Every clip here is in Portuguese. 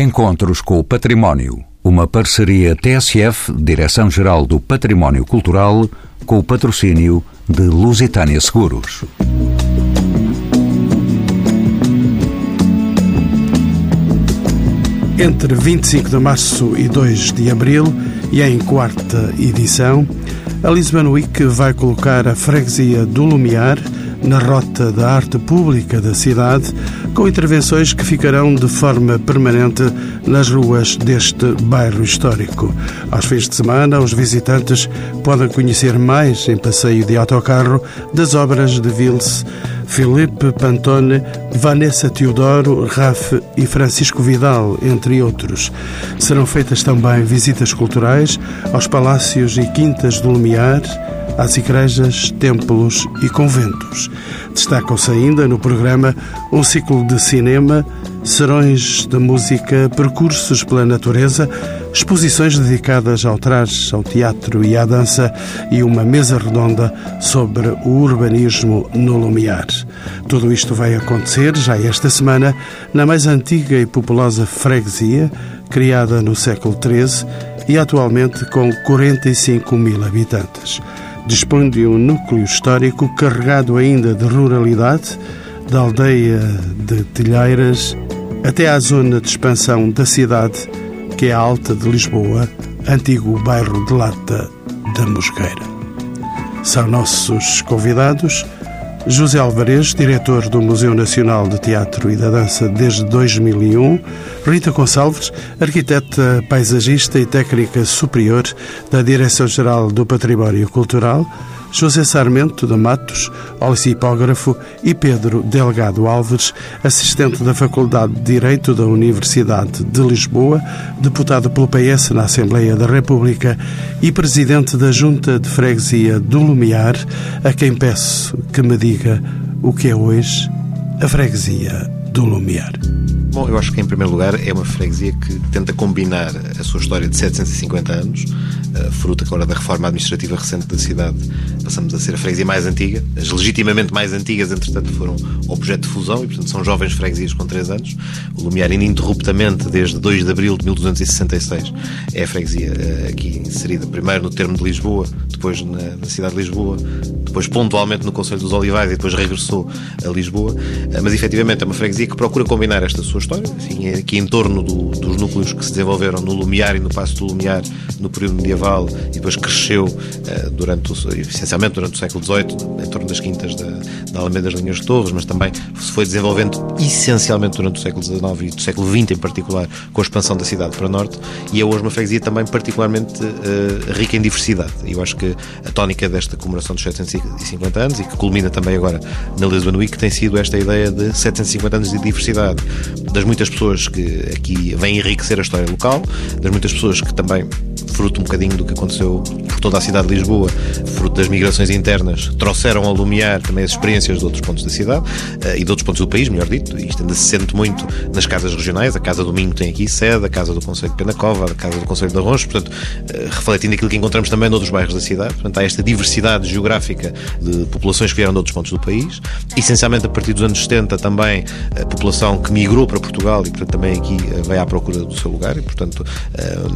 Encontros com o Património. Uma parceria TSF, Direção-Geral do Património Cultural, com o patrocínio de Lusitânia Seguros. Entre 25 de março e 2 de abril, e em quarta edição, a Lisbon Week vai colocar a freguesia do Lumiar na rota da arte pública da cidade, com intervenções que ficarão de forma permanente nas ruas deste bairro histórico. Aos fins de semana, os visitantes podem conhecer mais em passeio de autocarro das obras de Vils, Filipe Pantone, Vanessa Teodoro, Raf e Francisco Vidal, entre outros. Serão feitas também visitas culturais aos palácios e quintas do Lumiar, às igrejas, templos e conventos. Destacam-se ainda no programa um ciclo de cinema, serões de música, percursos pela natureza, exposições dedicadas ao traje, ao teatro e à dança e uma mesa redonda sobre o urbanismo no Lumiar. Tudo isto vai acontecer já esta semana na mais antiga e populosa freguesia, criada no século XIII e atualmente com 45 mil habitantes dispõe de um núcleo histórico carregado ainda de ruralidade, da aldeia de Telheiras até à zona de expansão da cidade, que é a Alta de Lisboa, antigo bairro de Lata da Mosqueira. São nossos convidados José Alvarez, diretor do Museu Nacional de Teatro e da Dança desde 2001, Rita Gonçalves, arquiteta paisagista e técnica superior da Direção-Geral do Património Cultural, José Sarmento de Matos, olicipógrafo, e Pedro Delgado Alves, assistente da Faculdade de Direito da Universidade de Lisboa, deputado pelo PS na Assembleia da República e presidente da Junta de Freguesia do Lumiar, a quem peço que me diga o que é hoje a Freguesia do Lumiar. Bom, eu acho que em primeiro lugar é uma freguesia que tenta combinar a sua história de 750 anos, fruto agora da reforma administrativa recente da cidade, passamos a ser a freguesia mais antiga. As legitimamente mais antigas, entretanto, foram objeto de fusão e, portanto, são jovens freguesias com 3 anos. O Lumiar, ininterruptamente, desde 2 de abril de 1266, é a freguesia eh, aqui inserida primeiro no termo de Lisboa, depois na, na cidade de Lisboa, depois pontualmente no Conselho dos Olivais e depois regressou a Lisboa. Eh, mas, efetivamente, é uma freguesia que procura combinar esta sua história, enfim, é aqui em torno do, dos núcleos que se desenvolveram no Lumiar e no Passo do Lumiar no período medieval e depois cresceu uh, durante o, essencialmente durante o século XVIII, em torno das quintas da, da Alameda das Linhas de Torres, mas também se foi desenvolvendo essencialmente durante o século XIX e do século XX em particular, com a expansão da cidade para norte, e é hoje uma freguesia também particularmente uh, rica em diversidade. Eu acho que a tónica desta comemoração dos 750 anos, e que culmina também agora na Lisbon Week, tem sido esta ideia de 750 anos de diversidade, das muitas pessoas que aqui vêm enriquecer a história local, das muitas pessoas que também fruto um bocadinho do que aconteceu por toda a cidade de Lisboa, fruto das migrações internas, trouxeram a Lumiar também as experiências de outros pontos da cidade uh, e de outros pontos do país, melhor dito, isto ainda se sente muito nas casas regionais, a Casa do Minho tem aqui sede, a Casa do Conselho de Penacova, a Casa do Conselho de Arronjo, portanto, uh, refletindo aquilo que encontramos também noutros bairros da cidade, portanto, há esta diversidade geográfica de populações que vieram de outros pontos do país, essencialmente a partir dos anos 70 também a população que migrou para Portugal e, portanto, também aqui uh, veio à procura do seu lugar e, portanto,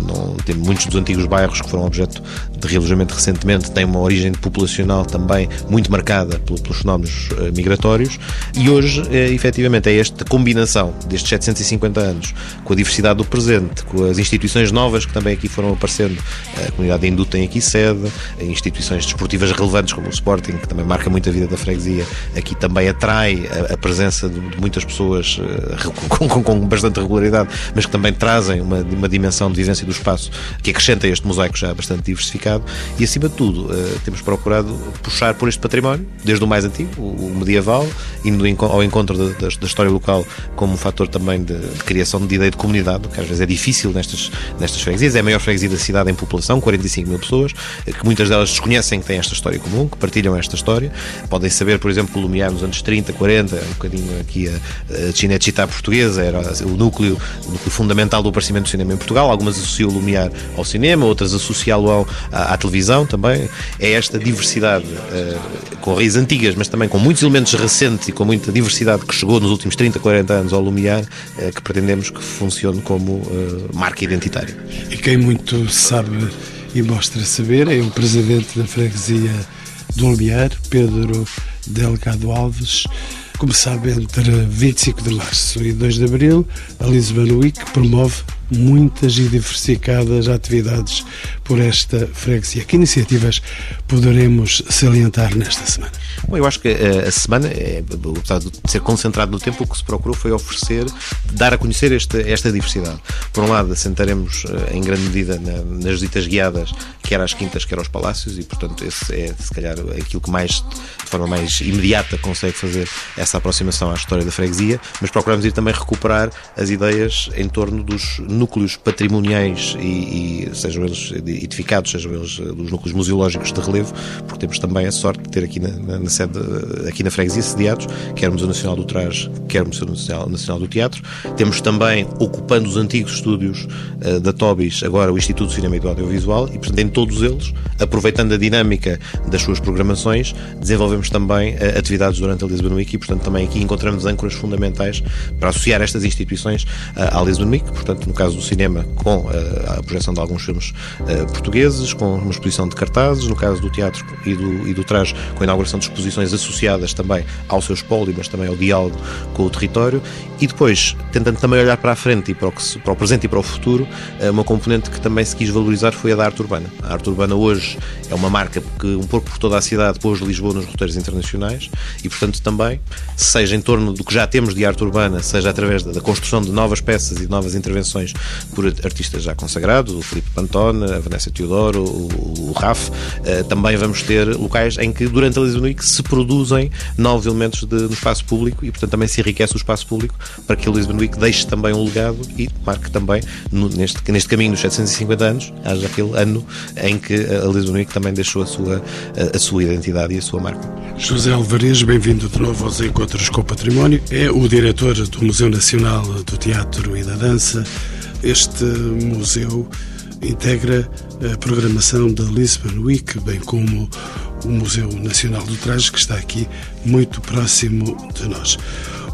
não, tem muitos dos antigos bairros que foram objeto de realojamento recentemente têm uma origem populacional também muito marcada pelos fenómenos eh, migratórios. E hoje, é, efetivamente, é esta combinação destes 750 anos com a diversidade do presente, com as instituições novas que também aqui foram aparecendo, a comunidade hindu tem aqui sede, instituições desportivas relevantes como o Sporting, que também marca muito a vida da freguesia, aqui também atrai a, presença de, muitas pessoas com, com, com, bastante regularidade, mas que também trazem uma, uma dimensão de vivência do espaço que acrescenta este mosaico já bastante diversificado e, acima de tudo, uh, temos procurado puxar por este património, desde o mais antigo, o, medieval, indo ao encontro da, história local como um fator também de, de, criação de ideia de comunidade, que às vezes é difícil nestas, nestas freguesias. É a maior freguesia da cidade em população, 45 mil pessoas, eh, que muitas delas desconhecem que têm esta história comum, que partilham esta história. Podem saber, por exemplo, que o nos anos 30, 40, um bocadinho aqui a, a Cinecittà portuguesa, era o núcleo, o núcleo fundamental do aparecimento do cinema em Portugal. Algumas associam o Lumiar ao cinema cinema, outras associá-lo à, à, televisão também. É esta diversidade uh, com raízes antigas, mas também com muitos elementos recentes e com muita diversidade que chegou nos últimos 30, 40 anos ao Lumiar, uh, que pretendemos que funcione como uh, marca identitária. E quem muito sabe e mostra saber é o presidente da freguesia do Lumiar, Pedro Delgado Alves. Como sabe, entre 25 de março e 2 de abril, a Lisbon Week promove muitas e diversificadas atividades por esta freguesia. Que iniciativas poderemos salientar nesta semana? Bom, eu acho que eh, a semana, eh, apesar de ser concentrado no tempo, o que se procurou foi oferecer, dar a conhecer esta, esta diversidade. Por um lado, assentaremos eh, em grande medida nas visitas guiadas, quer às quintas, quer aos palácios, e portanto esse é se calhar aquilo que mais, de forma mais imediata, consegue fazer essa aproximação à história da freguesia, mas procuramos ir também recuperar as ideias em torno dos núcleos patrimoniais e, e sejam eles edificados, sejam eles eh, dos núcleos museológicos de relevo, porque temos também a sorte de ter aqui na, na, na sede, eh, aqui na freguesia, sediados, quer o Museu Nacional do Traje, quer o Museu Nacional, Nacional do Teatro. Temos também, ocupando os antigos estúdios uh, da Tobis, agora o Instituto de Cinema e do Audiovisual, e portanto em todos eles, aproveitando a dinâmica das suas programações, desenvolvemos também uh, atividades durante a Lisbon Week e portanto também aqui encontramos âncoras fundamentais para associar estas instituições uh, à Lisbon Week, portanto no caso do cinema com a projeção de alguns filmes portugueses, com uma exposição de cartazes, no caso do teatro e do, e do traje, com a inauguração de exposições associadas também ao seu espólio, mas também ao diálogo com o território, e depois, tentando também olhar para a frente e para o, que, para o presente e para o futuro, eh, uma componente que também se quis valorizar foi a da arte urbana. A arte urbana hoje é uma marca que um pouco por toda a cidade pôs Lisboa nos roteiros internacionais e, portanto, também, seja em torno do que já temos de arte urbana, seja através da, construção de novas peças e de novas intervenções por artistas já consagrados, o Filipe Pantone, a Vanessa Teodoro, o, o Raf, eh, também vamos ter locais em que durante a Lisbon Week se produzem novos elementos de, no espaço público e, portanto, também se enriquece o espaço público para que a Lisbon Week deixe também um legado e marque também, no, neste, neste caminho dos 750 anos, haja aquele ano em que a Lisbon Week também deixou a sua, a, a sua identidade e a sua marca. José Alvarez, bem-vindo de novo aos Encontros com o Património. É o diretor do Museu Nacional do Teatro e da Dança. Este museu integra a programação da Lisbon Week, bem como o Museu Nacional do Traje, que está aqui muito próximo de nós.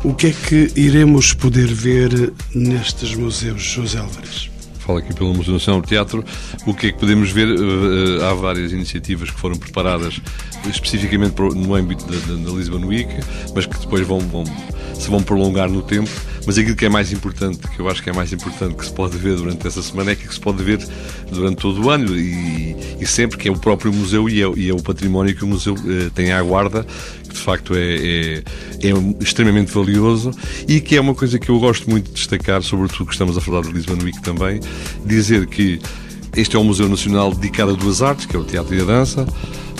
O que é que iremos poder ver nestes museus, José Álvares? Falo aqui pelo Museu Nacional do Teatro. O que é que podemos ver? Eh, eh, há várias iniciativas que foram preparadas especificamente no âmbito da Lisbon Week, mas que depois vão, vão, se vão prolongar no tempo. Mas aquilo que é mais importante, que eu acho que é mais importante que se pode ver durante essa semana, é que se pode ver durante todo o ano e, e sempre que é o próprio museu e é, e é, o património que o museu eh, tem à guarda, que de facto é, é, é, extremamente valioso e que é uma coisa que eu gosto muito de destacar, sobretudo que estamos a falar de Lisbon Week também, dizer que este é um Museu Nacional dedicado a duas artes, que é o teatro e a dança,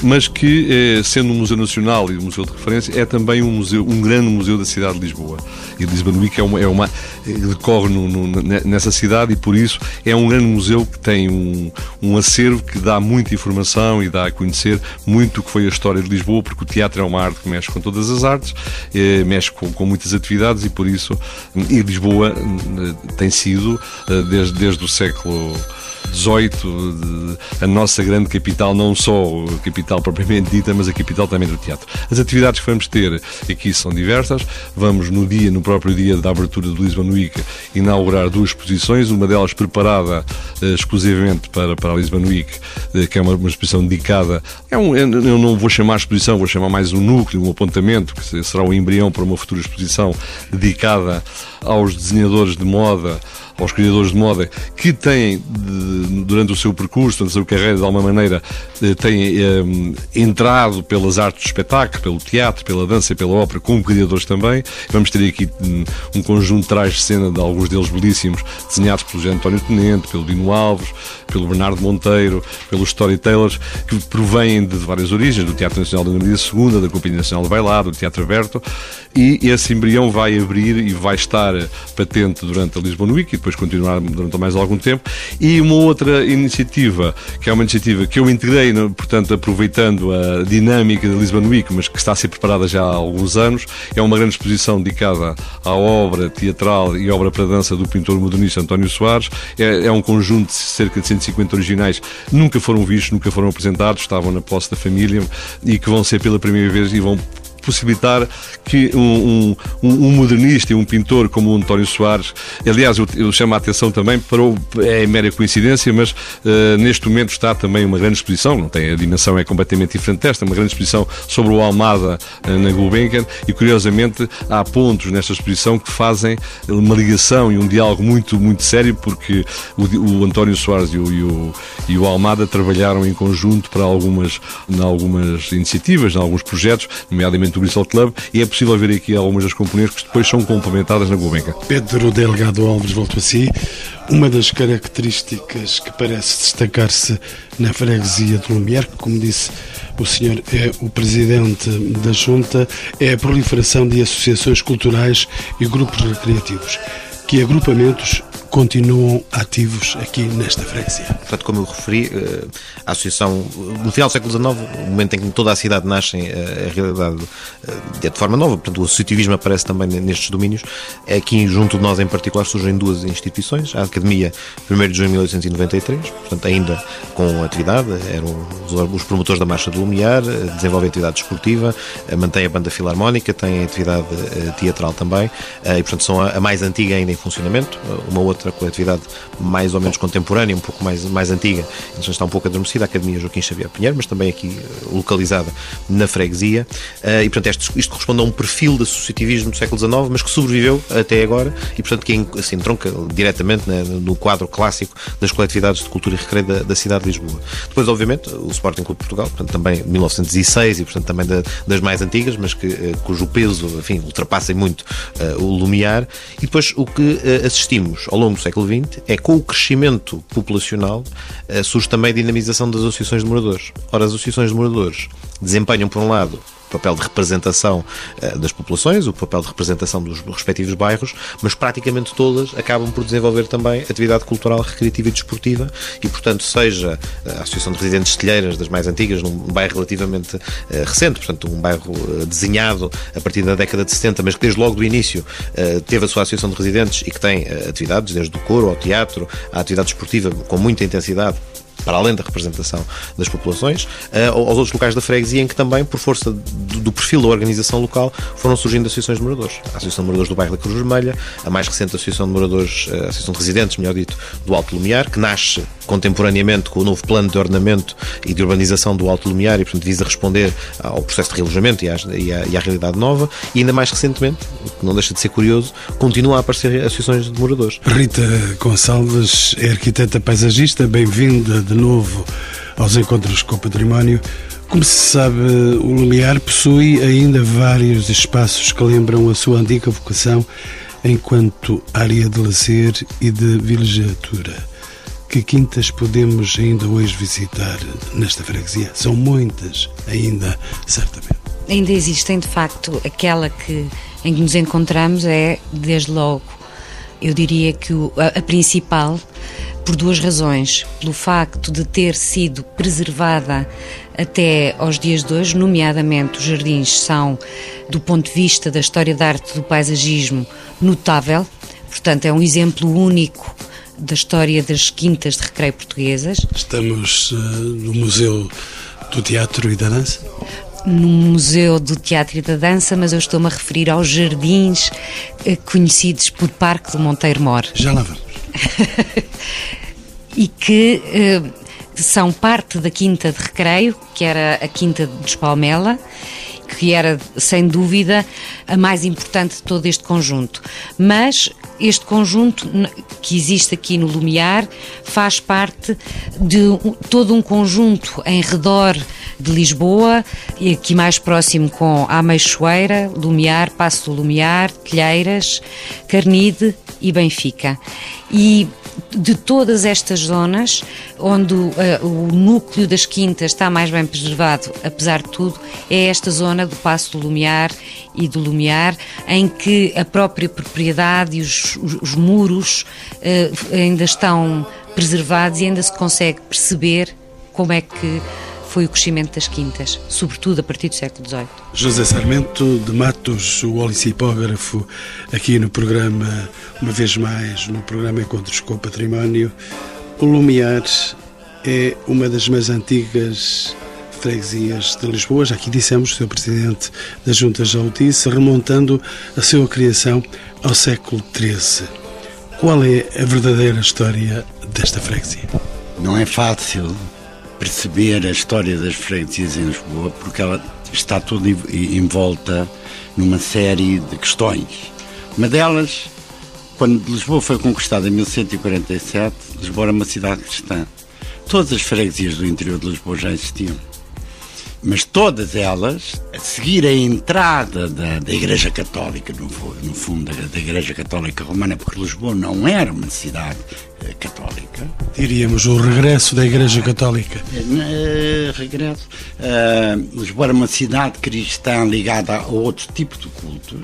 mas que, eh, sendo um museu nacional e um museu de referência, é também um museu, um grande museu da cidade de Lisboa. E Lisbon Week é uma, é uma eh, decorre no, no, nessa cidade e por isso é um grande museu que tem um, um acervo que dá muita informação e dá a conhecer muito o que foi a história de Lisboa, porque o teatro é uma arte que mexe com todas as artes, eh, mexe com, com muitas atividades e por isso e Lisboa tem sido desde, desde o século 18, a nossa grande capital, não só a capital propriamente dita, mas a capital também do teatro. As atividades que vamos ter aqui são diversas. Vamos no dia, no próprio dia da abertura do Lisbon Week, inaugurar duas exposições, uma delas preparada uh, exclusivamente para, para a Lisbon Week, uh, que é uma, uma exposição dedicada. É um, eu não vou chamar exposição, vou chamar mais um núcleo, um apontamento, que será o embrião para uma futura exposição dedicada aos desenhadores de moda, aos criadores de moda que têm, durante o seu percurso, durante a sua carreira, de alguma maneira, eh, têm um, eh, entrado pelas artes do espetáculo, pelo teatro, pela dança e pela ópera, como criadores também. Vamos ter aqui um, um conjunto de trás de cena de alguns deles belíssimos, desenhados pelo José António Tenente, pelo Dino Alves, pelo Bernardo Monteiro, pelos storytellers, que provêm de várias origens, do Teatro Nacional da Maria II, da Companhia Nacional de Bailado, do Teatro Aberto, e esse embrião vai abrir e vai estar patente durante a Lisbon Week e depois depois continuar durante mais algum tempo. E uma outra iniciativa, que é uma iniciativa que eu integrei, portanto, aproveitando a dinâmica da Lisbon Week, mas que está a ser preparada já há alguns anos, é uma grande exposição dedicada à obra teatral e obra para dança do pintor modernista António Soares. É, é um conjunto de cerca de 150 originais, nunca foram vistos, nunca foram apresentados, estavam na posse da família e que vão ser pela primeira vez e vão possibilitar que um, um, um, modernista e um pintor como o António Soares, aliás, eu, eu chamo a atenção também para o, é mera coincidência, mas uh, neste momento está também uma grande exposição, não tem a dimensão é completamente diferente desta, uma grande exposição sobre o Almada uh, na Gulbenkian e curiosamente há pontos nesta exposição que fazem uma ligação e um diálogo muito, muito sério porque o, o António Soares e o, e o, e o Almada trabalharam em conjunto para algumas, algumas iniciativas, em alguns projetos, nomeadamente do Bristol Club, e é possível ver aqui algumas das componentes que depois são complementadas na Gulbenkian. Pedro Delgado Alves, volto a si. Uma das características que parece destacar-se na freguesia de Lumière, que, como disse o senhor é o presidente da Junta, é a proliferação de associações culturais e grupos recreativos. Que agrupamentos continuam ativos aqui nesta freguesia. Portanto, como eu referi, eh, a associação, no final do século XIX, no momento em que toda a cidade nasce, eh, a realidade é de forma nova, portanto, o associativismo aparece também nestes domínios. Aqui, junto de nós em particular, surgem duas instituições. A Academia, 1 de junho de 1893, portanto, ainda com atividade, eram os promotores da Marcha do Lumiar, desenvolvem atividade esportiva, mantém a banda filarmónica, tem atividade teatral também, e, portanto, são a mais antiga ainda em funcionamento. Uma outra outra coletividade mais ou menos contemporânea, um pouco mais, mais antiga, então está um pouco adormecida, a Academia Joaquim Xavier Pinheiro, mas também aqui eh, localizada na freguesia. Eh, e, portanto, isto, isto corresponde a um perfil de associativismo do século XIX, mas que sobreviveu até agora e, portanto, que assim, entronca diretamente né, no quadro clássico das coletividades de cultura e recreio da, da, cidade de Lisboa. Depois, obviamente, o Sporting Clube de Portugal, portanto, também 1906 e, portanto, também da, das mais antigas, mas que, eh, cujo peso, enfim, muito uh, o Lumiar. E depois, o que assistimos ao longo do século XX, é com o crescimento populacional eh, surge também a dinamização das associações de moradores. Ora, as associações de moradores desempenham, por um lado, papel de representação uh, das populações, o papel de representação dos respectivos bairros, mas praticamente todas acabam por desenvolver também atividade cultural, recreativa e desportiva e, portanto, seja a Associação de Residentes Estelheiras das mais antigas, num bairro relativamente uh, recente, portanto, um bairro desenhado a partir da década de 70, mas que desde logo do início teve a sua Associação de Residentes e que tem atividades, desde o coro ao teatro, à atividade desportiva com muita intensidade para além da representação das populações, uh, aos outros locais da freguesia, em que também, por força do, perfil da organização local, foram surgindo associações de moradores. A Associação de Moradores do Bairro da Cruz Vermelha, a mais recente Associação de Moradores, eh, a Associação de Residentes, melhor dito, do Alto Lumiar, que nasce contemporaneamente com o novo plano de ordenamento e de urbanização do Alto Lumiar e, portanto, visa responder ao processo de realojamento e à, realidade nova. E ainda mais recentemente, o que não deixa de ser curioso, continua a aparecer associações de moradores. Rita Gonçalves é arquiteta paisagista, bem-vinda de novo aos Encontros com o Património. Como se sabe, o Lumiar possui ainda vários espaços que lembram a sua antiga vocação enquanto área de lazer e de vilegiatura. Que quintas podemos ainda hoje visitar nesta freguesia? São muitas, ainda, certamente. Ainda existem, de facto, aquela que, em que nos encontramos é, desde logo, eu diria que a, a principal, por duas razões. Pelo facto de ter sido preservada até aos dias de hoje, nomeadamente os jardins são, do ponto de vista da história da arte do paisagismo, notável. Portanto, é um exemplo único da história das quintas de recreio portuguesas. Estamos uh, no Museu do Teatro e da Dança? No Museu do Teatro e da Dança, mas eu estou-me a referir aos jardins uh, conhecidos por Parque do Monteiro Mor. Já lá vamos. e que uh, são parte da Quinta de Recreio, que era a Quinta dos Palmela, que era, sem dúvida, a mais importante de todo este conjunto. Mas este conjunto que existe aqui no Lumiar faz parte de todo um conjunto em redor de Lisboa, e aqui mais próximo com a Ameixoeira, Lumiar, Passo do Lumiar, Telheiras, Carnide e Benfica. E de todas estas zonas, onde uh, o núcleo das quintas está mais bem preservado, apesar de tudo, é esta zona do Passo do Lumiar e do Lumiar, em que a própria propriedade e os, os, os muros uh, ainda estão preservados e ainda se consegue perceber como é que foi o crescimento das quintas, sobretudo a partir do século XVIII. José Sarmento de Matos, o olicipógrafo, aqui no programa, uma vez mais, no programa Encontros com o Património. O Lumiar é uma das mais antigas freguesias de Lisboa, já aqui dissemos, o seu presidente da Junta já o disse, remontando a sua criação ao século XIII. Qual é a verdadeira história desta freguesia? Não é fácil perceber a história das freguesias em Lisboa, porque ela está toda envolta numa série de questões. Uma delas, quando Lisboa foi conquistada em 1147, Lisboa era uma cidade cristã. Todas as freguesias do interior de Lisboa já existiam mas todas elas, a seguir a entrada da, da Igreja Católica, no, no fundo, da, da, Igreja Católica Romana, porque Lisboa não era uma cidade uh, católica. Diríamos o regresso da Igreja Católica. Uh, regresso. Uh, Lisboa era uma cidade cristã ligada a outro tipo de cultos,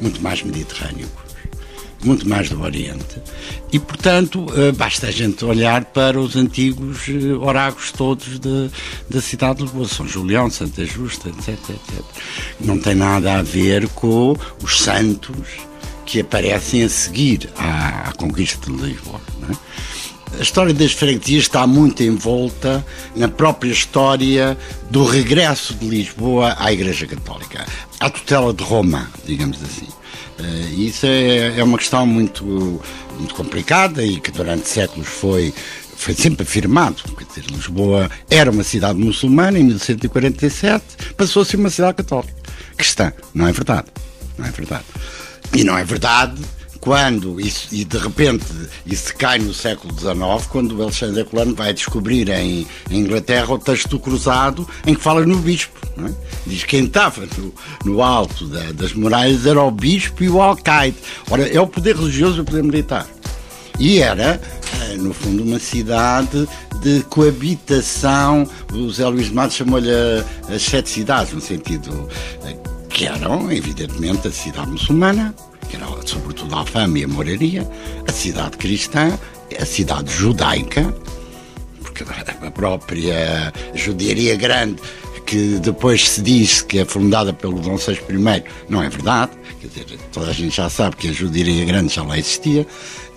muito mais mediterrâneo muito mais do Oriente. E, portanto, eh, basta a gente olhar para os antigos eh, oráculos todos de, da cidade de Lisboa, São Julião, Santa Justa, etc, etc. Não tem nada a ver com os santos que aparecem a seguir à, à conquista de Lisboa. É? A história das freguesias está muito envolta na própria história do regresso de Lisboa à Igreja Católica, à tutela de Roma, digamos assim. Uh, isso é, é uma questão muito, muito complicada e que durante séculos foi foi sempre afirmado. Quer dizer, Lisboa era uma cidade muçulmana em 1147, passou a ser uma cidade católica. Cristã. Não é verdade. Não é verdade. E não é verdade quando, e de repente isso cai no século XIX, quando Alexandre Colano vai descobrir em, Inglaterra o texto cruzado em que fala no bispo. É? Diz que quem estava no, no alto da, das muralhas era o bispo e o alcaide. Ora, é o poder religioso e o poder militar. E era, eh, no fundo, uma cidade de coabitação. O Zé Luís de Matos chamou-lhe as sete cidades, no sentido eh, que eram, evidentemente, a cidade muçulmana, que era sobretudo a Alfama e a Moraria, a cidade cristã, a cidade judaica, porque a própria judiaria grande que depois se diz que é fundada pelo Dom VI I, não é verdade. Quer dizer, toda a gente já sabe que a judiaria grande já lá existia.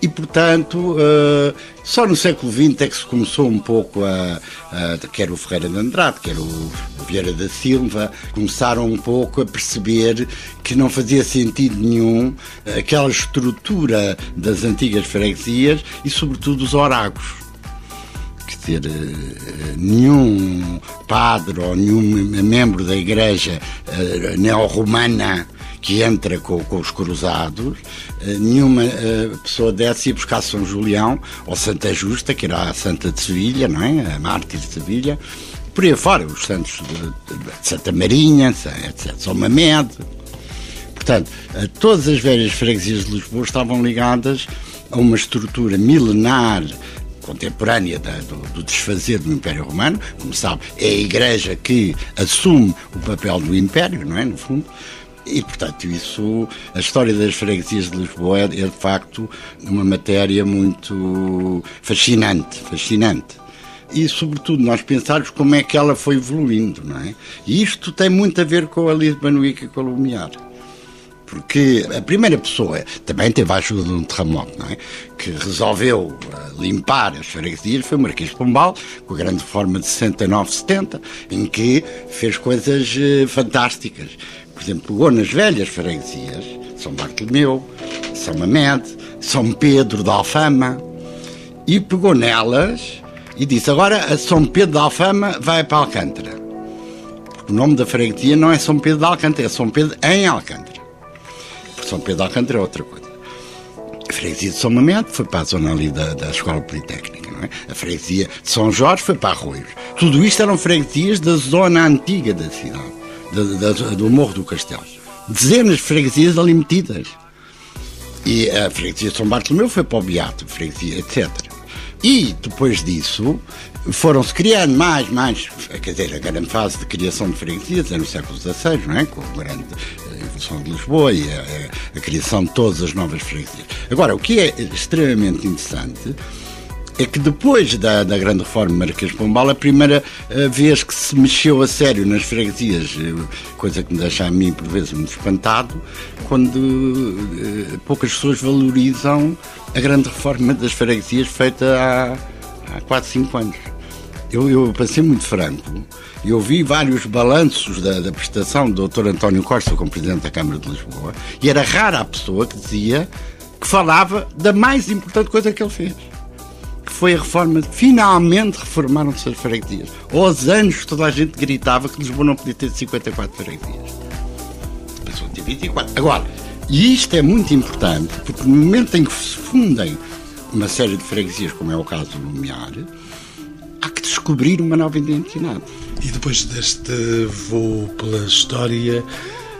E, portanto, uh, só no século XX é que se começou um pouco a, a. quer o Ferreira de Andrade, quer o Vieira da Silva, começaram um pouco a perceber que não fazia sentido nenhum aquela estrutura das antigas freguesias e, sobretudo, os orágos ter uh, nenhum padre ou nenhum membro da igreja uh, neo-romana que entra com, com os cruzados, uh, nenhuma pessoa dessa ia buscar São Julião ou Santa Justa, que era a Santa de Sevilha, não é? A mártir de Sevilha, por aí fora, os santos de, de Santa Marinha, etc. São Mamed. Portanto, todas as velhas freguesias de Lisboa estavam ligadas a uma estrutura milenar contemporânea da, do, do, desfazer do Império Romano. Como sabe, é a Igreja que assume o papel do Império, não é? No fundo. E, portanto, isso, a história das freguesias de Lisboa é, é de facto uma matéria muito fascinante, fascinante e, sobretudo, nós pensarmos como é que ela foi evoluindo, não é? E isto tem muito a ver com a Lisbon e com a Lumiar porque a primeira pessoa também teve a ajuda de um terremoto, não é? Que resolveu eh, limpar as freguesias foi o Marquês de Pombal, com a grande reforma de 69-70, em que fez coisas eh, fantásticas. Por exemplo, pegou nas velhas freguesias, São Bartolomeu, São Mamed, São Pedro da Alfama, e pegou nelas e disse: agora São Pedro da Alfama vai para Alcântara. Porque o nome da freguesia não é São Pedro da Alcântara, é São Pedro em Alcântara. São Pedro de Alcântara é outra coisa. A freguesia de São Mamede foi para a zona ali da, da Escola Politécnica, é? A freguesia de São Jorge foi para Arroios. Tudo isto eram freguesias da zona antiga da cidade, da, do Morro do Castelo. Dezenas de freguesias ali metidas. E a freguesia de São Bartolomeu foi para o Beato, freguesia, etc. E depois disso foram-se criando mais, mais, quer dizer, a grande fase de criação de freguesias é no século XVI, não é? Com a grande evolução de Lisboa e a, a, a criação de todas as novas freguesias. Agora, o que é extremamente interessante é que depois da, da grande reforma Marquês Pombal, a primeira eh, vez que se mexeu a sério nas freguesias, eh, coisa que me deixa a mim por vezes muito espantado, quando uh, poucas pessoas valorizam a grande reforma das freguesias feita há, há 4, 5 anos. Eu, eu, muito franco, eu vi vários balanços da, da prestação do Dr. António Costa como Presidente da Câmara de Lisboa e era rara a pessoa que dizia que falava da mais importante coisa que ele fez que foi a reforma, finalmente reformaram-se as freguesias. Aos anos toda a gente gritava que Lisboa não podia ter 54 freguesias. Passou ter 24. Agora, e isto é muito importante, porque no momento em que se fundem uma série de freguesias, como é o caso do Lumiar, há que descobrir uma nova identidade. E depois deste voo pela história,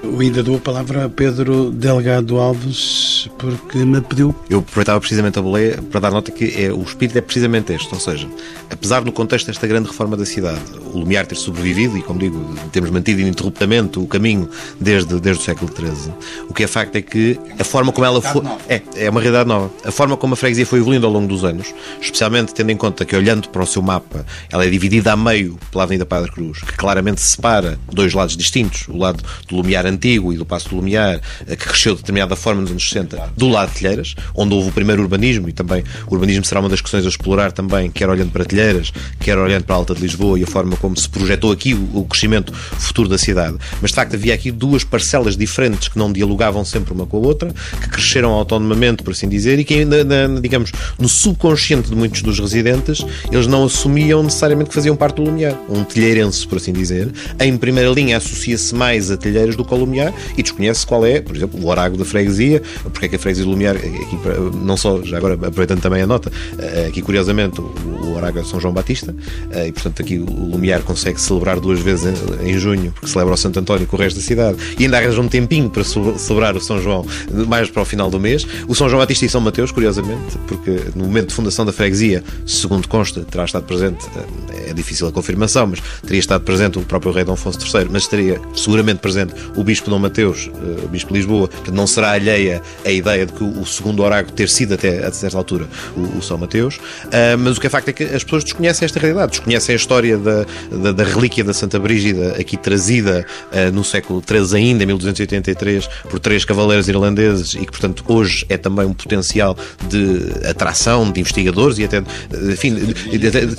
eu ainda dou a palavra a Pedro Delgado Alves, porque me pediu. Eu aproveitava precisamente a boleia para dar nota que é, o espírito é precisamente este, ou seja, apesar no contexto desta grande reforma da cidade, o Lumiar ter sobrevivido e, como digo, temos mantido ininterruptamente o caminho desde, desde o século XIII, o que é facto é que a forma como ela foi. É, é uma realidade nova. A forma como a freguesia foi evoluindo ao longo dos anos, especialmente tendo em conta que, olhando para o seu mapa, ela é dividida a meio pela Avenida Padre Cruz, que claramente separa dois lados distintos, o lado do Lumiar antigo e do Passo do Lumiar, eh, que cresceu de determinada forma nos anos 60, do lado de Telheiras, onde houve o primeiro urbanismo e também o urbanismo será uma das questões a explorar também, quer olhando para Telheiras, quer olhando para a Alta de Lisboa e a forma como se projetou aqui o crescimento futuro da cidade. Mas de facto havia aqui duas parcelas diferentes que não dialogavam sempre uma com a outra, que cresceram autonomamente, por assim dizer, e que ainda, digamos, no subconsciente de muitos dos residentes, eles não assumiam necessariamente que faziam parte do Lumiar. Um telheirense, por assim dizer, em primeira linha associa-se mais a telheiras do que ao Lumiar e desconhece qual é, por exemplo, o horário da freguesia, porque é que a freguesia do Lumiar, aqui, não só, já agora aproveitando também a nota, eh, aqui curiosamente o horário é São João Batista, eh, e portanto aqui o Lumiar consegue celebrar duas vezes em, junho, porque celebra o Santo António com o resto da cidade, e ainda arranja um tempinho para celebrar o São João mais para o final do mês. O São João Batista e São Mateus, curiosamente, porque no momento de fundação da freguesia, segundo consta, terá estado presente, eh, é difícil a confirmação, mas teria estado presente o próprio rei Dom Afonso III, mas estaria seguramente presente o Bispo Dom Mateus, o Bispo de Lisboa, não será alheia a ideia de que o segundo oráculo ter sido até a certa altura o, o São Mateus, uh, mas o que é facto é que as pessoas desconhecem esta realidade, desconhecem a história da, da, da relíquia da Santa Brígida, aqui trazida uh, no século XIII ainda, em 1283, por três cavaleiros irlandeses e que, portanto, hoje é também um potencial de atração de investigadores e até, enfim, de, de, de,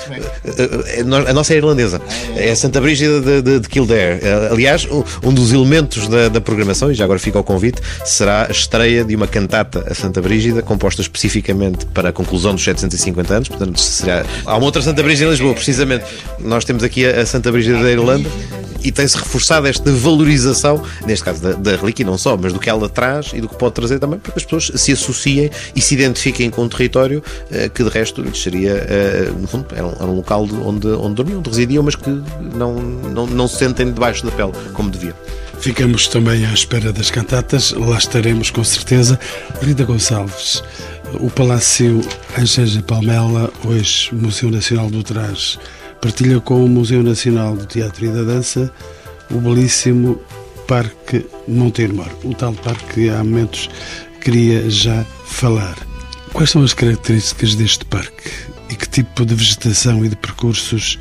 a nossa é irlandesa, é a Santa Brígida de, Kildare. Aliás, um dos elementos da, da programação, e já agora fica o convite, será a estreia de uma cantata a Santa Brígida, composta especificamente para a conclusão dos 750 anos, portanto, será... Há uma outra Santa Brígida em Lisboa, precisamente. Nós temos aqui a Santa Brígida da Irlanda e tem-se reforçado esta valorização, neste caso da, da relíquia, não só, mas do que ela traz e do que pode trazer também, para que as pessoas se associem e se identifiquem com um território uh, que de resto lhes seria, uh, no fundo, era um, era um local de, onde, onde dormiam, onde residiam, mas que não, não, não se sentem debaixo da pele como deviam. Ficamos também à espera das cantatas, lá estaremos com certeza. Rita Gonçalves, o Palácio Angeja Palmela, hoje Museu Nacional do Trás, partilha com o Museu Nacional do Teatro e da Dança o belíssimo Parque Monteiro Moro, o tal parque que há momentos queria já falar. Quais são as características deste parque e que tipo de vegetação e de percursos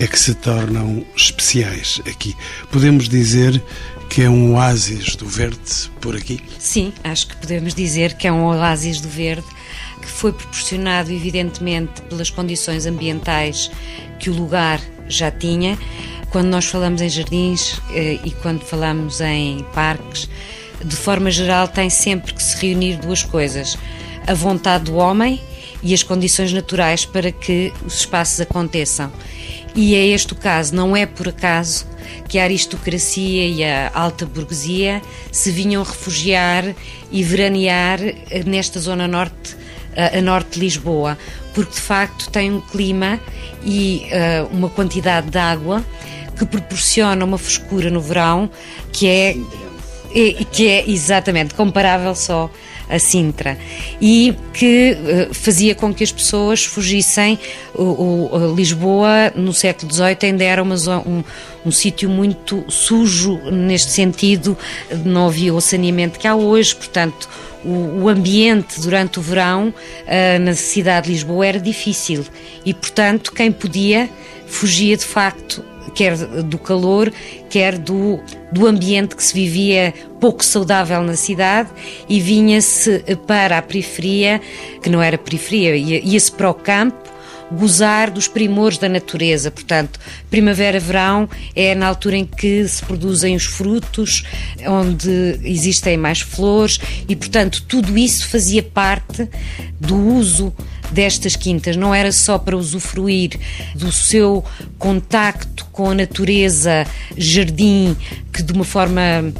é que se tornam especiais aqui? Podemos dizer que é um oásis do verde por aqui? Sim, acho que podemos dizer que é um oásis do verde que foi proporcionado, evidentemente, pelas condições ambientais que o lugar já tinha. Quando nós falamos em jardins eh, e quando falamos em parques, de forma geral, tem sempre que se reunir duas coisas: a vontade do homem e as condições naturais para que os espaços aconteçam. E é este o caso, não é por acaso que a aristocracia e a alta burguesia se vinham refugiar e veranear nesta zona norte, a norte de Lisboa, porque de facto tem um clima e uh, uma quantidade de água que proporciona uma frescura no verão que é, é que é exatamente comparável só a Sintra. E que uh, fazia com que as pessoas fugissem. O, o Lisboa, no século XVIII, ainda era uma, um, um sítio muito sujo neste sentido, não havia o saneamento que há hoje, portanto o, ambiente durante o verão uh, na cidade de Lisboa era difícil. E, portanto, quem podia fugia de facto quer do calor, quer do, do ambiente que se vivia pouco saudável na cidade e vinha-se para a periferia, que não era periferia, ia-se para o campo gozar dos primores da natureza. Portanto, primavera-verão é na altura em que se produzem os frutos, onde existem mais flores e, portanto, tudo isso fazia parte do uso destas quintas. Não era só para usufruir do seu contacto com a natureza, jardim, que de uma forma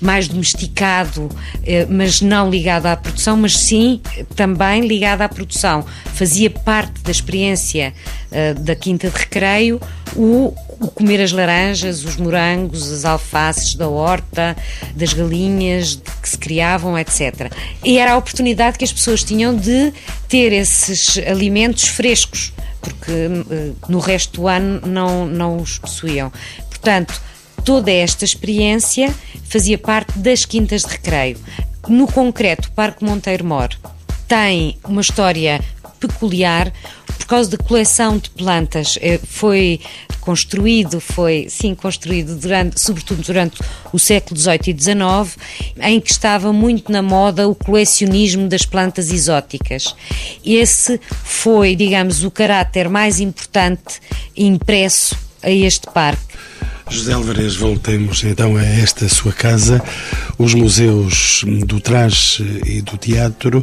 mais domesticado, eh, mas não ligado à produção, mas sim também ligado à produção. Fazia parte da experiência eh, da Quinta de Recreio o, o comer as laranjas, os morangos, as alfaces da horta, das galinhas que se criavam, etc. E era a oportunidade que as pessoas tinham de ter esses alimentos frescos, porque eh, no resto do ano não, não os possuíam. Portanto, toda esta experiência fazia parte das quintas de recreio. No concreto, o Parque Monteiro Mor tem uma história peculiar por causa da coleção de plantas. Eh, foi construído, foi sim construído durante, sobretudo durante o século XVIII e XIX, em que estava muito na moda o colecionismo das plantas exóticas. Esse foi, digamos, o caráter mais importante impresso a este parque. José Alvarez, voltemos então a esta sua casa. Os museus do traje e do teatro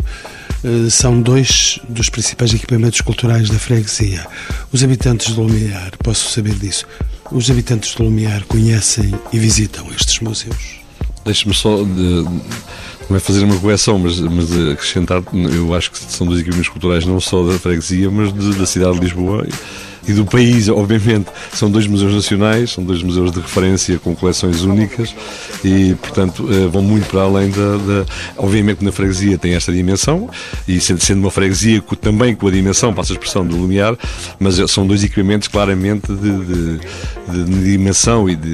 eh, são dois dos principais equipamentos culturais da freguesia. Os habitantes de Lumiar, posso saber disso, os habitantes de Lumiar conhecem e visitam estes museus? Deixe-me só de, fazer uma correção, mas, mas acrescentar, eu acho que são dois equipamentos culturais não só da freguesia, mas de, da cidade de Lisboa e do país, obviamente. São dois museus nacionais, são dois museus de referência com coleções únicas e, portanto, eh, vão muito para além da. da obviamente, na freguesia tem esta dimensão e, sendo, uma freguesia também com a dimensão, passa a expressão do Lumiar, mas são dois equipamentos claramente de, de, de dimensão e de,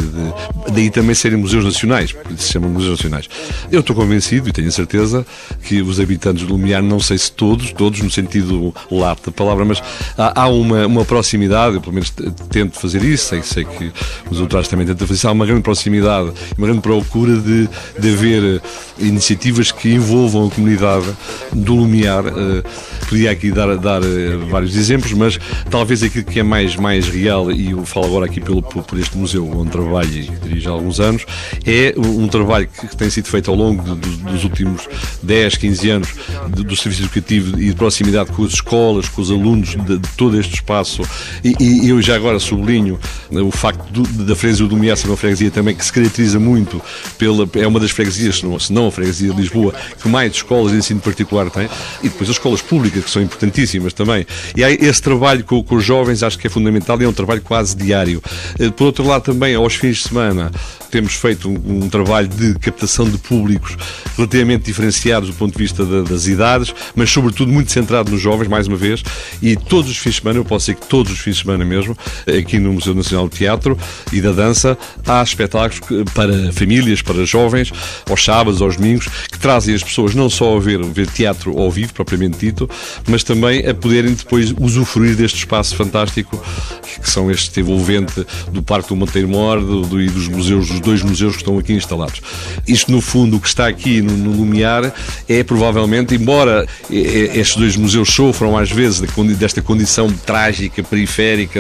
daí também serem museus nacionais, se chamam museus nacionais. Eu estou convencido e tenho a certeza que os habitantes do Lumiar, não sei se todos, todos no sentido lato da palavra, mas há, há uma, uma proximidade proximidade, eu pelo menos tento fazer isso, sei, sei que os outros também tentam fazer isso, há uma grande proximidade, uma grande procura de, de haver eh, iniciativas que envolvam a comunidade do Lumiar. Uh, podia aqui dar, dar uh, vários exemplos, mas talvez aquilo que é mais, mais real, e eu falo agora aqui pelo, por, este museu onde trabalho e dirijo há alguns anos, é um, trabalho que tem sido feito ao longo dos últimos 10, 15 anos de, do serviço educativo e de proximidade com as escolas, com os alunos de, de todo este espaço e, e, eu já agora sublinho o facto do, da freguesia do Miá ser uma freguesia também que se caracteriza muito pela. É uma das freguesias, se não, se não a freguesia de Lisboa, que mais escolas de ensino particular tem. E depois as escolas públicas, que são importantíssimas também. E há esse trabalho com, com os jovens, acho que é fundamental e é um trabalho quase diário. Eh, por outro lado, também aos fins de semana, temos feito um, um, trabalho de captação de públicos relativamente diferenciados do ponto de vista da, das idades, mas sobretudo muito centrado nos jovens, mais uma vez, e todos os fins de semana, eu posso dizer que todos os fins de semana mesmo, aqui no Museu Nacional do Teatro e da Dança, há espetáculos para famílias, para jovens, aos sábados, aos domingos, que trazem as pessoas não só a ver, ver teatro ao vivo, propriamente dito, mas também a poderem depois usufruir deste espaço fantástico que são este envolvente do Parque do Monteiro Mor do, do, e dos museus, dos dois museus que estão aqui instalados. Isto, no fundo, o que está aqui no, no Lumiar é provavelmente, embora estes dois museus sofram às vezes desta condição trágica, periférica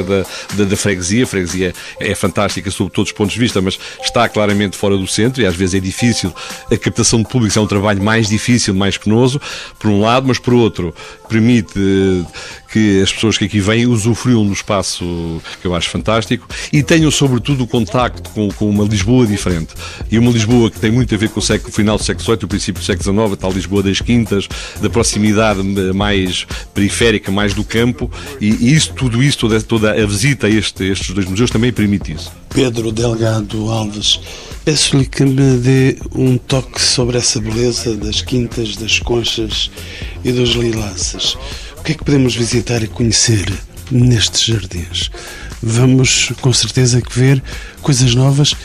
da, da, da freguesia, a freguesia é fantástica sob todos os pontos de vista, mas está claramente fora do centro e às vezes é difícil. A captação de públicos é um trabalho mais difícil, mais penoso, por um lado, mas por outro, permite que as pessoas que aqui vêm usufruam do espaço que eu acho fantástico e tenham, sobretudo, o contacto com, com uma Lisboa diferente. E uma Lisboa que tem muito a ver com o, século, o final do século XVIII, o princípio do século XIX, a tal Lisboa das Quintas, da proximidade mais periférica, mais do campo, e, isso, tudo isso toda, toda a visita a, este, estes dois museus também permite isso. Pedro Delgado Alves, peço-lhe que me dê um toque sobre essa beleza das quintas, das conchas e dos lilaças. O que é que podemos visitar e conhecer nestes jardins? Vamos com certeza que ver coisas novas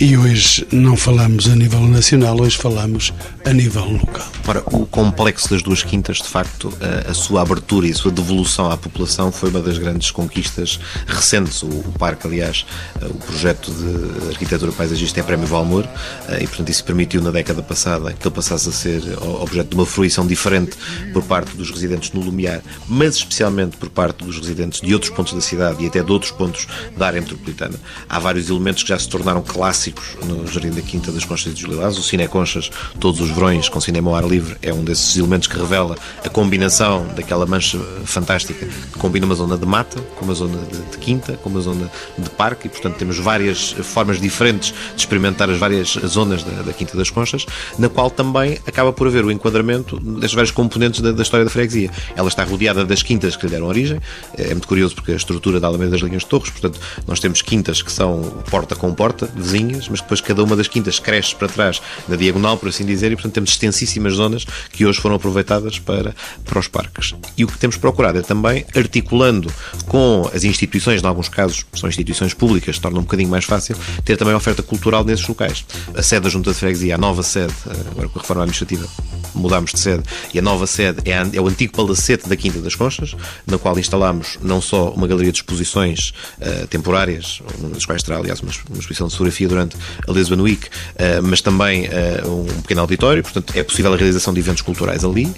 e hoje não falamos a nível nacional, hoje falamos a nível local. Ora, o complexo das duas quintas, de facto, a, a, sua abertura e a sua devolução à população foi uma das grandes conquistas recentes. O, o parque, aliás, eh, o projeto de arquitetura paisagista é Prémio Valmor eh, e, portanto, isso permitiu na década passada que ele passasse a ser objeto de uma fruição diferente por parte dos residentes no Lumiar, mas especialmente por parte dos residentes de outros pontos da cidade e até de outros pontos da área metropolitana. Há vários elementos que já se tornaram clássicos no Jardim da Quinta das Conchas e dos Lilás, o Cine Conchas, todos os verões com cinema ao ar livre é um desses elementos que revela a combinação daquela mancha fantástica que combina uma zona de mata com uma zona de, de quinta, com uma zona de parque e, portanto, temos várias formas diferentes de experimentar as várias zonas da, da Quinta das Conchas, na qual também acaba por haver o enquadramento destas várias componentes da, da, história da freguesia. Ela está rodeada das quintas que lhe deram origem, é muito curioso porque a estrutura da Alameda das Linhas de Torres, portanto, nós temos quintas que são porta com porta, vizinhas, mas depois cada uma das quintas cresce para trás na diagonal, por assim dizer, e portanto temos extensíssimas zonas que hoje foram aproveitadas para, para os parques. E o que temos procurado é também, articulando com as instituições, em alguns casos são instituições públicas, torna um bocadinho mais fácil, ter também oferta cultural nesses locais. A sede da Junta de Freguesia, a nova sede, agora com a reforma administrativa, mudámos de sede, e a nova sede é, a, é o antigo palacete da Quinta das Conchas, na qual instalamos não só uma galeria de exposições uh, temporárias, das quais terá, aliás, uma, uma exposição de fotografia durante a Lisbon Week, uh, mas também uh, um pequeno auditório, portanto é possível a realização de eventos culturais ali.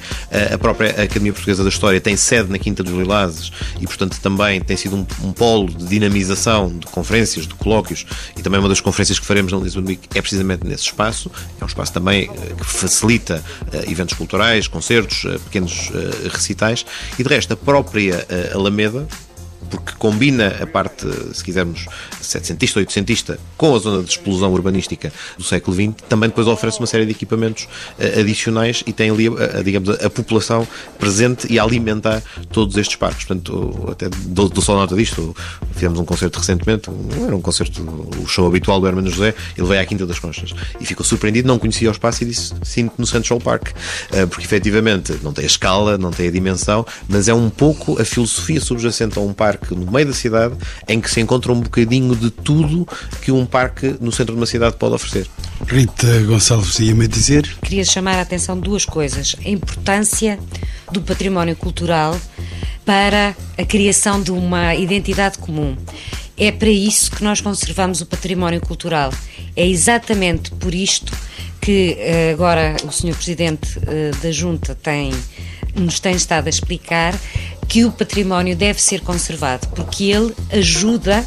A própria Academia Portuguesa da História tem sede na Quinta dos Lilazes e, portanto, também tem sido um, um polo de dinamização de conferências, de colóquios e também uma das conferências que faremos na Lisbon Week é precisamente nesse espaço. É um espaço também que facilita eventos culturais, concertos, pequenos recitais e, de resto, a própria Alameda porque combina a parte, se quisermos, setecentista, oitocentista, com a zona de explosão urbanística do século XX, também depois oferece uma série de equipamentos uh, adicionais e tem ali, uh, digamos, a, a, população presente e a alimentar todos estes parques. Portanto, até dou, dou só nota disto, fizemos um concerto recentemente, era um concerto, o show habitual do Hermano José, ele veio à Quinta das Conchas e ficou surpreendido, não conhecia o espaço e disse, sinto no Central Park, porque efetivamente não tem a escala, não tem a dimensão, mas é um pouco a filosofia subjacente a um parque parque no meio da cidade em que se encontra um bocadinho de tudo que um parque no centro de uma cidade pode oferecer. Rita Gonçalves ia-me dizer? Queria chamar a atenção de duas coisas. A importância do património cultural para a criação de uma identidade comum. É para isso que nós conservamos o património cultural. É exatamente por isto que eh, agora o Sr. Presidente eh, da Junta tem, nos tem estado a explicar que o património deve ser conservado, porque ele ajuda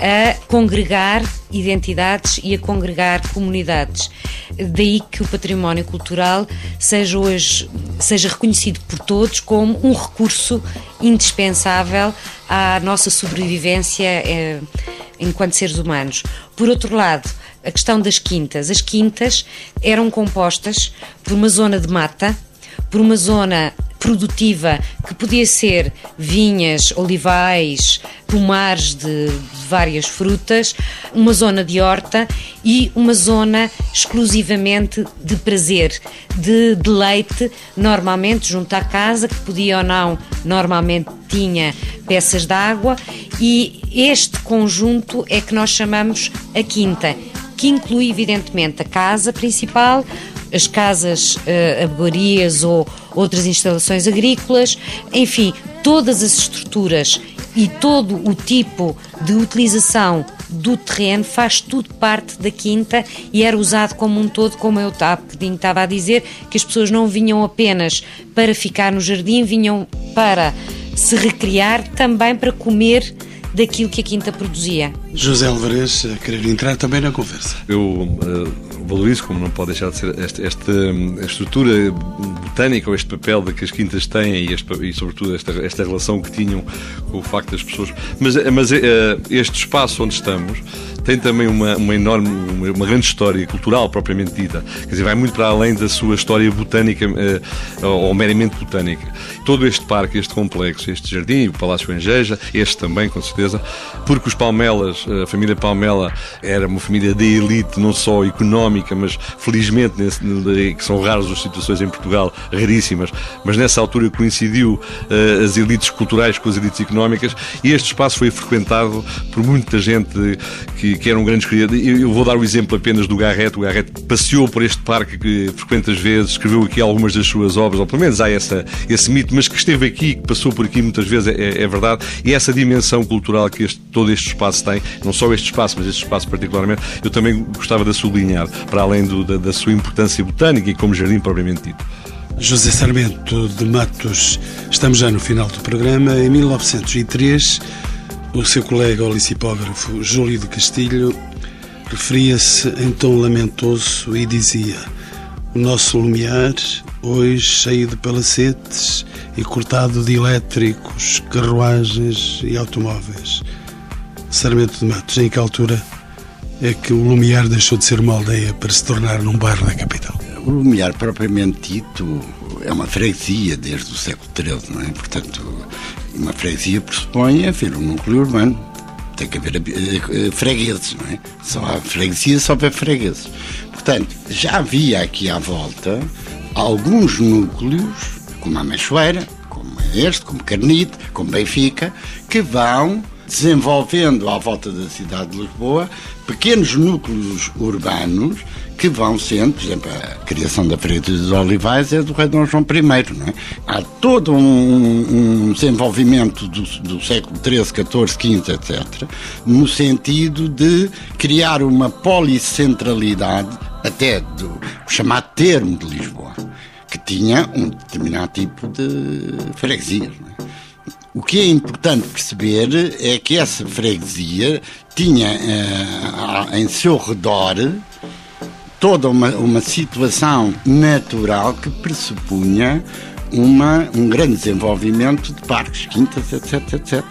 a congregar identidades e a congregar comunidades. Daí que o património cultural seja hoje seja reconhecido por todos como um recurso indispensável à nossa sobrevivência eh, enquanto seres humanos. Por outro lado, a questão das quintas. As quintas eram compostas por uma zona de mata, por uma zona produtiva que podia ser vinhas, olivais, pomares de, várias frutas, uma zona de horta e uma zona exclusivamente de prazer, de deleite, normalmente junto à casa, que podia ou não, normalmente tinha peças de água. E este conjunto é que nós chamamos a quinta, que inclui evidentemente a casa principal, as casas uh, ou outras instalações agrícolas, enfim, todas as estruturas e todo o tipo de utilização do terreno faz tudo parte da quinta e era usado como um todo, como eu estava a dizer, que as pessoas não vinham apenas para ficar no jardim, vinham para se recriar, também para comer daquilo que a quinta produzia. José Alvarez a querer entrar também na conversa. Eu uh, valorizo, como não pode deixar de ser, esta, esta estrutura botânica, ou este papel que as quintas têm e, este, e sobretudo, esta, esta relação que tinham com o facto das pessoas. Mas, mas uh, este espaço onde estamos tem também uma, uma enorme, uma, uma, grande história cultural propriamente dita. Quer dizer, vai muito para além da sua história botânica uh, ou meramente botânica. Todo este parque, este complexo, este jardim, o Palácio Angeja, este também, com certeza, porque os Palmelas, a família Palmela era uma família de elite, não só económica, mas felizmente, que são raras as situações em Portugal, raríssimas, mas nessa altura coincidiu uh, as elites culturais com as elites económicas e este espaço foi frequentado por muita gente que, que eram grandes criadores. Eu vou dar o exemplo apenas do Garrett. O Garrett passeou por este parque que frequentas vezes, escreveu aqui algumas das suas obras, ou pelo menos há essa, esse mito, mas que esteve aqui, que passou por aqui muitas vezes, é, é verdade. E essa dimensão cultural que este, todo este espaço tem, não só este espaço, mas este espaço particularmente, eu também gostava de sublinhar, para além do, da, da sua importância botânica e como jardim propriamente dito. José Sarmento de Matos, estamos já no final do programa. Em 1903, o seu colega o licipógrafo Júlio de Castilho referia-se em tom lamentoso e dizia: O nosso lumiar, hoje cheio de palacetes e cortado de elétricos, carruagens e automóveis. Sarmento de Matos, em que altura é que o Lumiar deixou de ser uma aldeia para se tornar num bairro da capital? O Lumiar, propriamente dito, é uma freguesia desde o século XIII, não é? Portanto, uma freguesia pressupõe haver um núcleo urbano. Tem que haver eh, eh, fregueses, não é? Só há freguesia, só há fregueses. Portanto, já havia aqui à volta alguns núcleos, como a Meixoeira, como este, como Carnide, como Benfica, que vão desenvolvendo à volta da cidade de Lisboa pequenos núcleos urbanos que vão sendo, por exemplo, a criação da Freguesia dos Olivais é do rei Dom João I, não é? Há todo um, um desenvolvimento do, do, século XIII, XIV, XV, etc., no sentido de criar uma policentralidade, até do chamado termo de Lisboa, que tinha um determinado tipo de freguesias, não é? O que é importante perceber é que essa freguesia tinha uh, em seu redor toda uma, uma situação natural que pressupunha uma, um grande desenvolvimento de parques, quintas, etc, etc.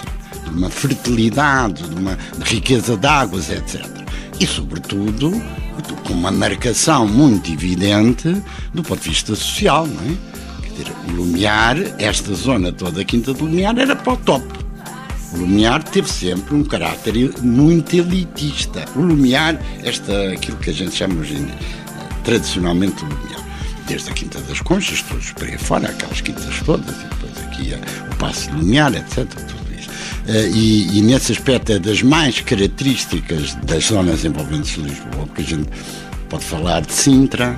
De uma fertilidade, de uma riqueza de águas, etc. E, sobretudo, com uma marcação muito evidente do ponto de vista social, não é? Dizer, Lumiar, esta zona toda a Quinta do Lumiar era para o top. O Lumiar teve sempre um caráter muito elitista. O Lumiar, esta, aquilo que a gente chama hoje, tradicionalmente o Lumiar, desde a Quinta das Conchas, todos para aí fora, aquelas quintas todas, e depois aqui o Passo de Lumiar, etc. Eh, e, e, nesse aspecto é das mais características das zonas envolventes de Lisboa, porque a gente pode falar de Sintra,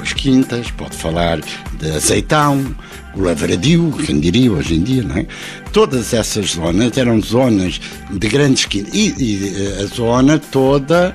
com as quintas, pode falar de Azeitão, o Lavradio, quem diria hoje em dia, não é? Todas essas zonas eram zonas de grandes quintas. E, e eh, a zona toda,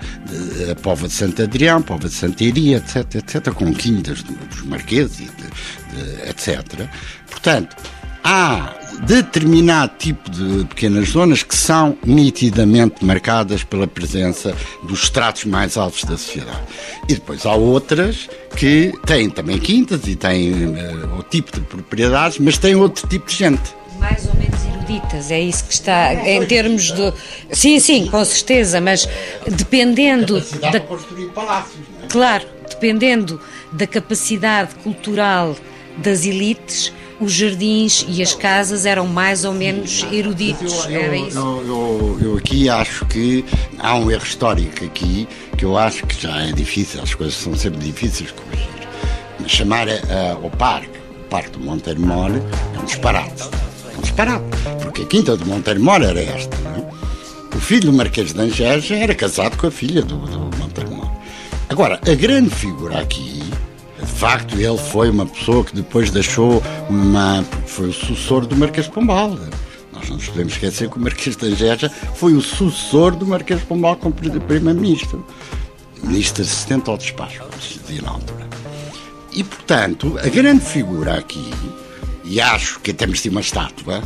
a Pova de Santo Adrião, Pova de Santa Iria, etc, etc, com quintas dos Marqueses, de, de, etc. Portanto, há determinado tipo de pequenas zonas que são nitidamente marcadas pela presença dos estratos mais altos da sociedade. E depois há outras que têm também quintas e têm uh, o tipo de propriedades, mas têm outro tipo de gente. Mais ou menos eruditas, é isso que está em termos de. Sim, sim, com certeza, mas dependendo. da... de construir palácios, não é? Claro, dependendo da capacidade cultural das elites os jardins e as casas eram mais ou menos eruditos. Eu, eu, eu, eu, aqui acho que há um erro histórico aqui que eu acho que já é difícil, as coisas são sempre difíceis de corrigir. Mas chamar uh, o parque, o Parque do Monteiro Mor, é um disparate. É um disparate, porque a Quinta do Monteiro Mor era esta, não é? O filho do Marquês de Angeja era casado com a filha do, do Monteiro Mor. Agora, a grande figura aqui facto, ele foi uma pessoa que depois deixou uma. foi o sucessor do Marquês de Pombal. Nós não nos podemos esquecer que o Marquês de Angeja foi o sucessor do Marquês de Pombal como Primeiro-Ministro. Ministro assistente ao despacho, como se dizia na altura. E, portanto, a grande figura aqui, e acho que temos de uma estátua,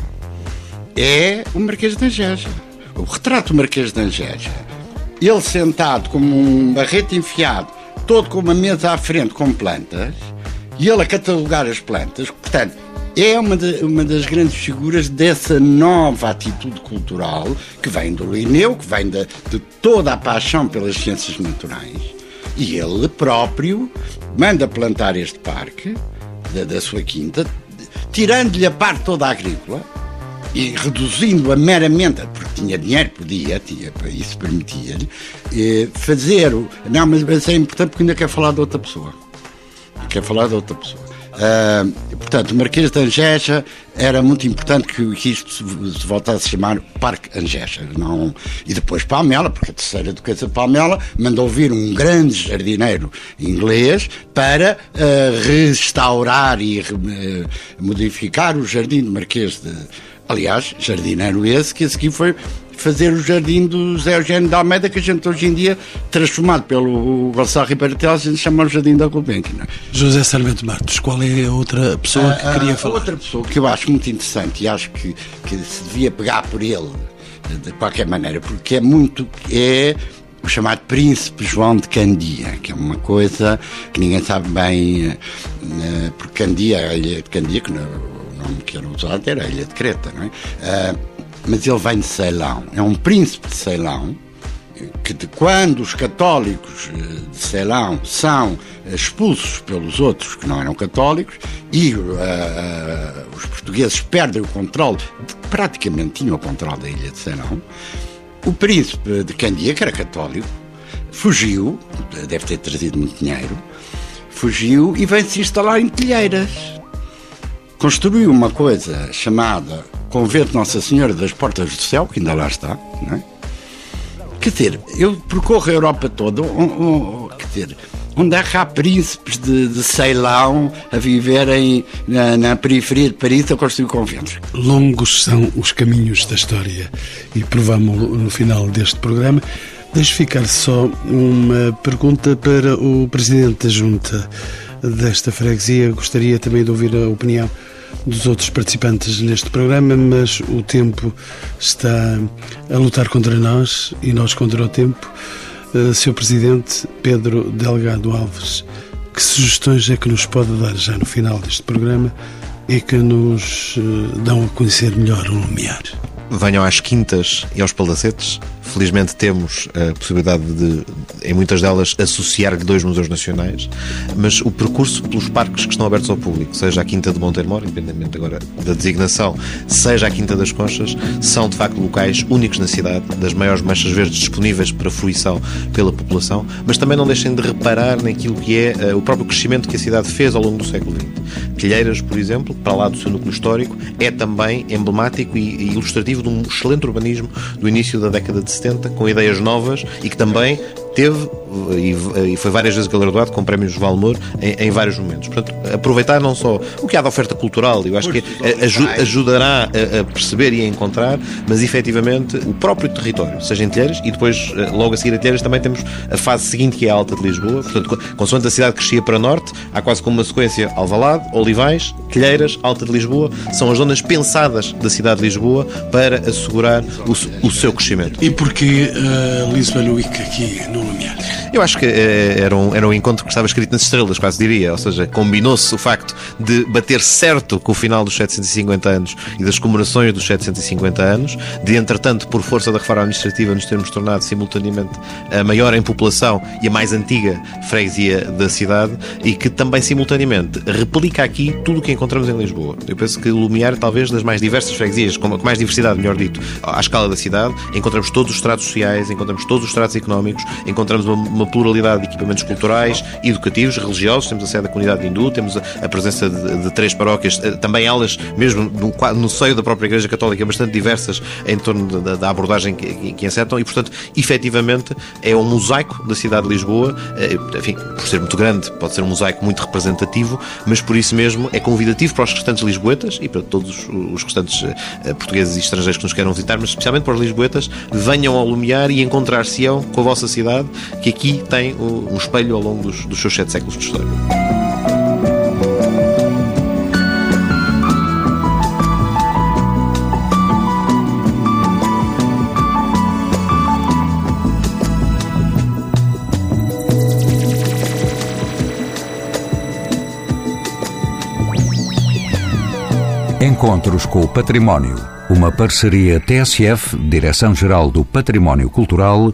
é o Marquês de Angeja. o retrato do Marquês de Angeja, ele sentado como um barrete enfiado, todo com uma mesa à frente com plantas, e ele a catalogar as plantas, portanto, é uma, de, uma das grandes figuras dessa nova atitude cultural que vem do Linneu, que vem de, de toda a paixão pelas ciências naturais. E ele próprio manda plantar este parque da, da sua quinta, tirando-lhe a parte toda agrícola e reduzindo-a meramente, porque tinha dinheiro, podia, tinha, isso permitia-lhe, eh, fazer. O, não, mas é importante porque ainda quer falar de outra pessoa. Quer falar de outra pessoa. Uh, portanto, o Marquês de Angeja era muito importante que, isto se, voltasse a chamar Parque Angeja. Não, e depois Palmela, porque a terceira duquesa de Palmela mandou vir um grande jardineiro inglês para uh, restaurar e uh, modificar o jardim do Marquês de. Aliás, jardineiro esse que a seguir foi fazer o jardim do Zé Eugênio de Almeida, que a gente hoje em dia, transformado pelo Gonçalo Ribeiro Teles, a gente chama o Jardim da Gulbenkian. É? José Sarmento Martos, qual é a outra pessoa que queria falar? Outra pessoa que eu acho muito interessante e acho que, que se devia pegar por ele, de qualquer maneira, porque é muito. É, o chamado Príncipe João de Candia, que é uma coisa que ninguém sabe bem, eh, porque Candia, a ilha de Candia, que o nome que era usado era a ilha de Creta, não é? Eh, mas ele vem de Ceilão. É um príncipe de Ceilão, que de quando os católicos eh, de Ceilão são expulsos pelos outros que não eram católicos e uh, uh, os portugueses perdem o controle, praticamente tinham o controle da ilha de Ceilão, o príncipe de Candia, que era católico, fugiu, deve ter trazido muito dinheiro, fugiu e vem se instalar em Telheiras. Construiu uma coisa chamada convento Nossa Senhora das Portas do Céu, que ainda lá está, não é? Quer dizer, eu percorro a Europa toda, quer dizer, onde há príncipes de, de Ceilão a viverem na, na, periferia de Paris a construir conventos. Longos são os caminhos da história e provamos no final deste programa. Deixe ficar só uma pergunta para o Presidente da Junta desta freguesia. Gostaria também de ouvir a opinião dos outros participantes neste programa, mas o tempo está a lutar contra nós e nós contra o tempo. Sr. Presidente Pedro Delgado Alves, que sugestões é que nos pode dar já no final deste programa e que nos uh, dão a conhecer melhor o Lumiar? Venham às quintas e aos palacetes Felizmente temos a possibilidade de, em muitas delas, associar dois museus nacionais, mas o percurso pelos parques que estão abertos ao público, seja a Quinta de Monteiro independentemente agora da designação, seja a Quinta das Conchas, são de facto locais únicos na cidade, das maiores manchas verdes disponíveis para fruição pela população, mas também não deixem de reparar naquilo que é uh, o próprio crescimento que a cidade fez ao longo do século XX. Telheiras, por exemplo, para lá do seu núcleo histórico, é também emblemático e ilustrativo de um excelente urbanismo do início da década de 70, com ideias novas e que também teve e, foi várias vezes galardoado com prémios Valmor em, em, vários momentos. Portanto, aproveitar não só o que há de oferta cultural, eu acho que ajudará a, perceber e a encontrar, mas efetivamente o próprio território, seja em Telheiras e depois, eh, logo a seguir a Telheiras, também temos a fase seguinte que é a Alta de Lisboa. Portanto, consoante a cidade crescia para norte, há quase como uma sequência Alvalade, Olivais, Telheiras, Alta de Lisboa, são as zonas pensadas da cidade de Lisboa para assegurar o, o seu crescimento. E porquê uh, Lisbon Week aqui no Eu acho que eh, era, um, era um encontro que estava escrito nas estrelas, quase diria. Ou seja, combinou-se o facto de bater certo com o final dos 750 anos e das comemorações dos 750 anos, de entretanto, por força da reforma administrativa, nos termos tornado simultaneamente a maior em população e a mais antiga freguesia da cidade e que também simultaneamente replica aqui tudo o que encontramos em Lisboa. Eu penso que Lumiar talvez das mais diversas freguesias, com mais diversidade, melhor dito, à escala da cidade. Encontramos todos os estratos sociais, encontramos todos os estratos económicos, encontramos uma uma pluralidade de equipamentos culturais, educativos, religiosos. Temos a sede da comunidade hindu, temos a, presença de, de, três paróquias, eh, também elas, mesmo no, no, seio da própria Igreja Católica, bastante diversas em torno da, da abordagem que, que encetam e, portanto, efetivamente é um mosaico da cidade de Lisboa. Eh, enfim, por ser muito grande, pode ser um mosaico muito representativo, mas por isso mesmo é convidativo para os restantes lisboetas e para todos os restantes eh, portugueses e estrangeiros que nos queiram visitar, mas especialmente para os lisboetas, venham ao Lumiar e encontrar-se-ão com a vossa cidade, que aqui tem um espelho ao longo dos, dos seus sete séculos de história. Encontros com o Património, uma parceria TSF, Direção-Geral do Património Cultural,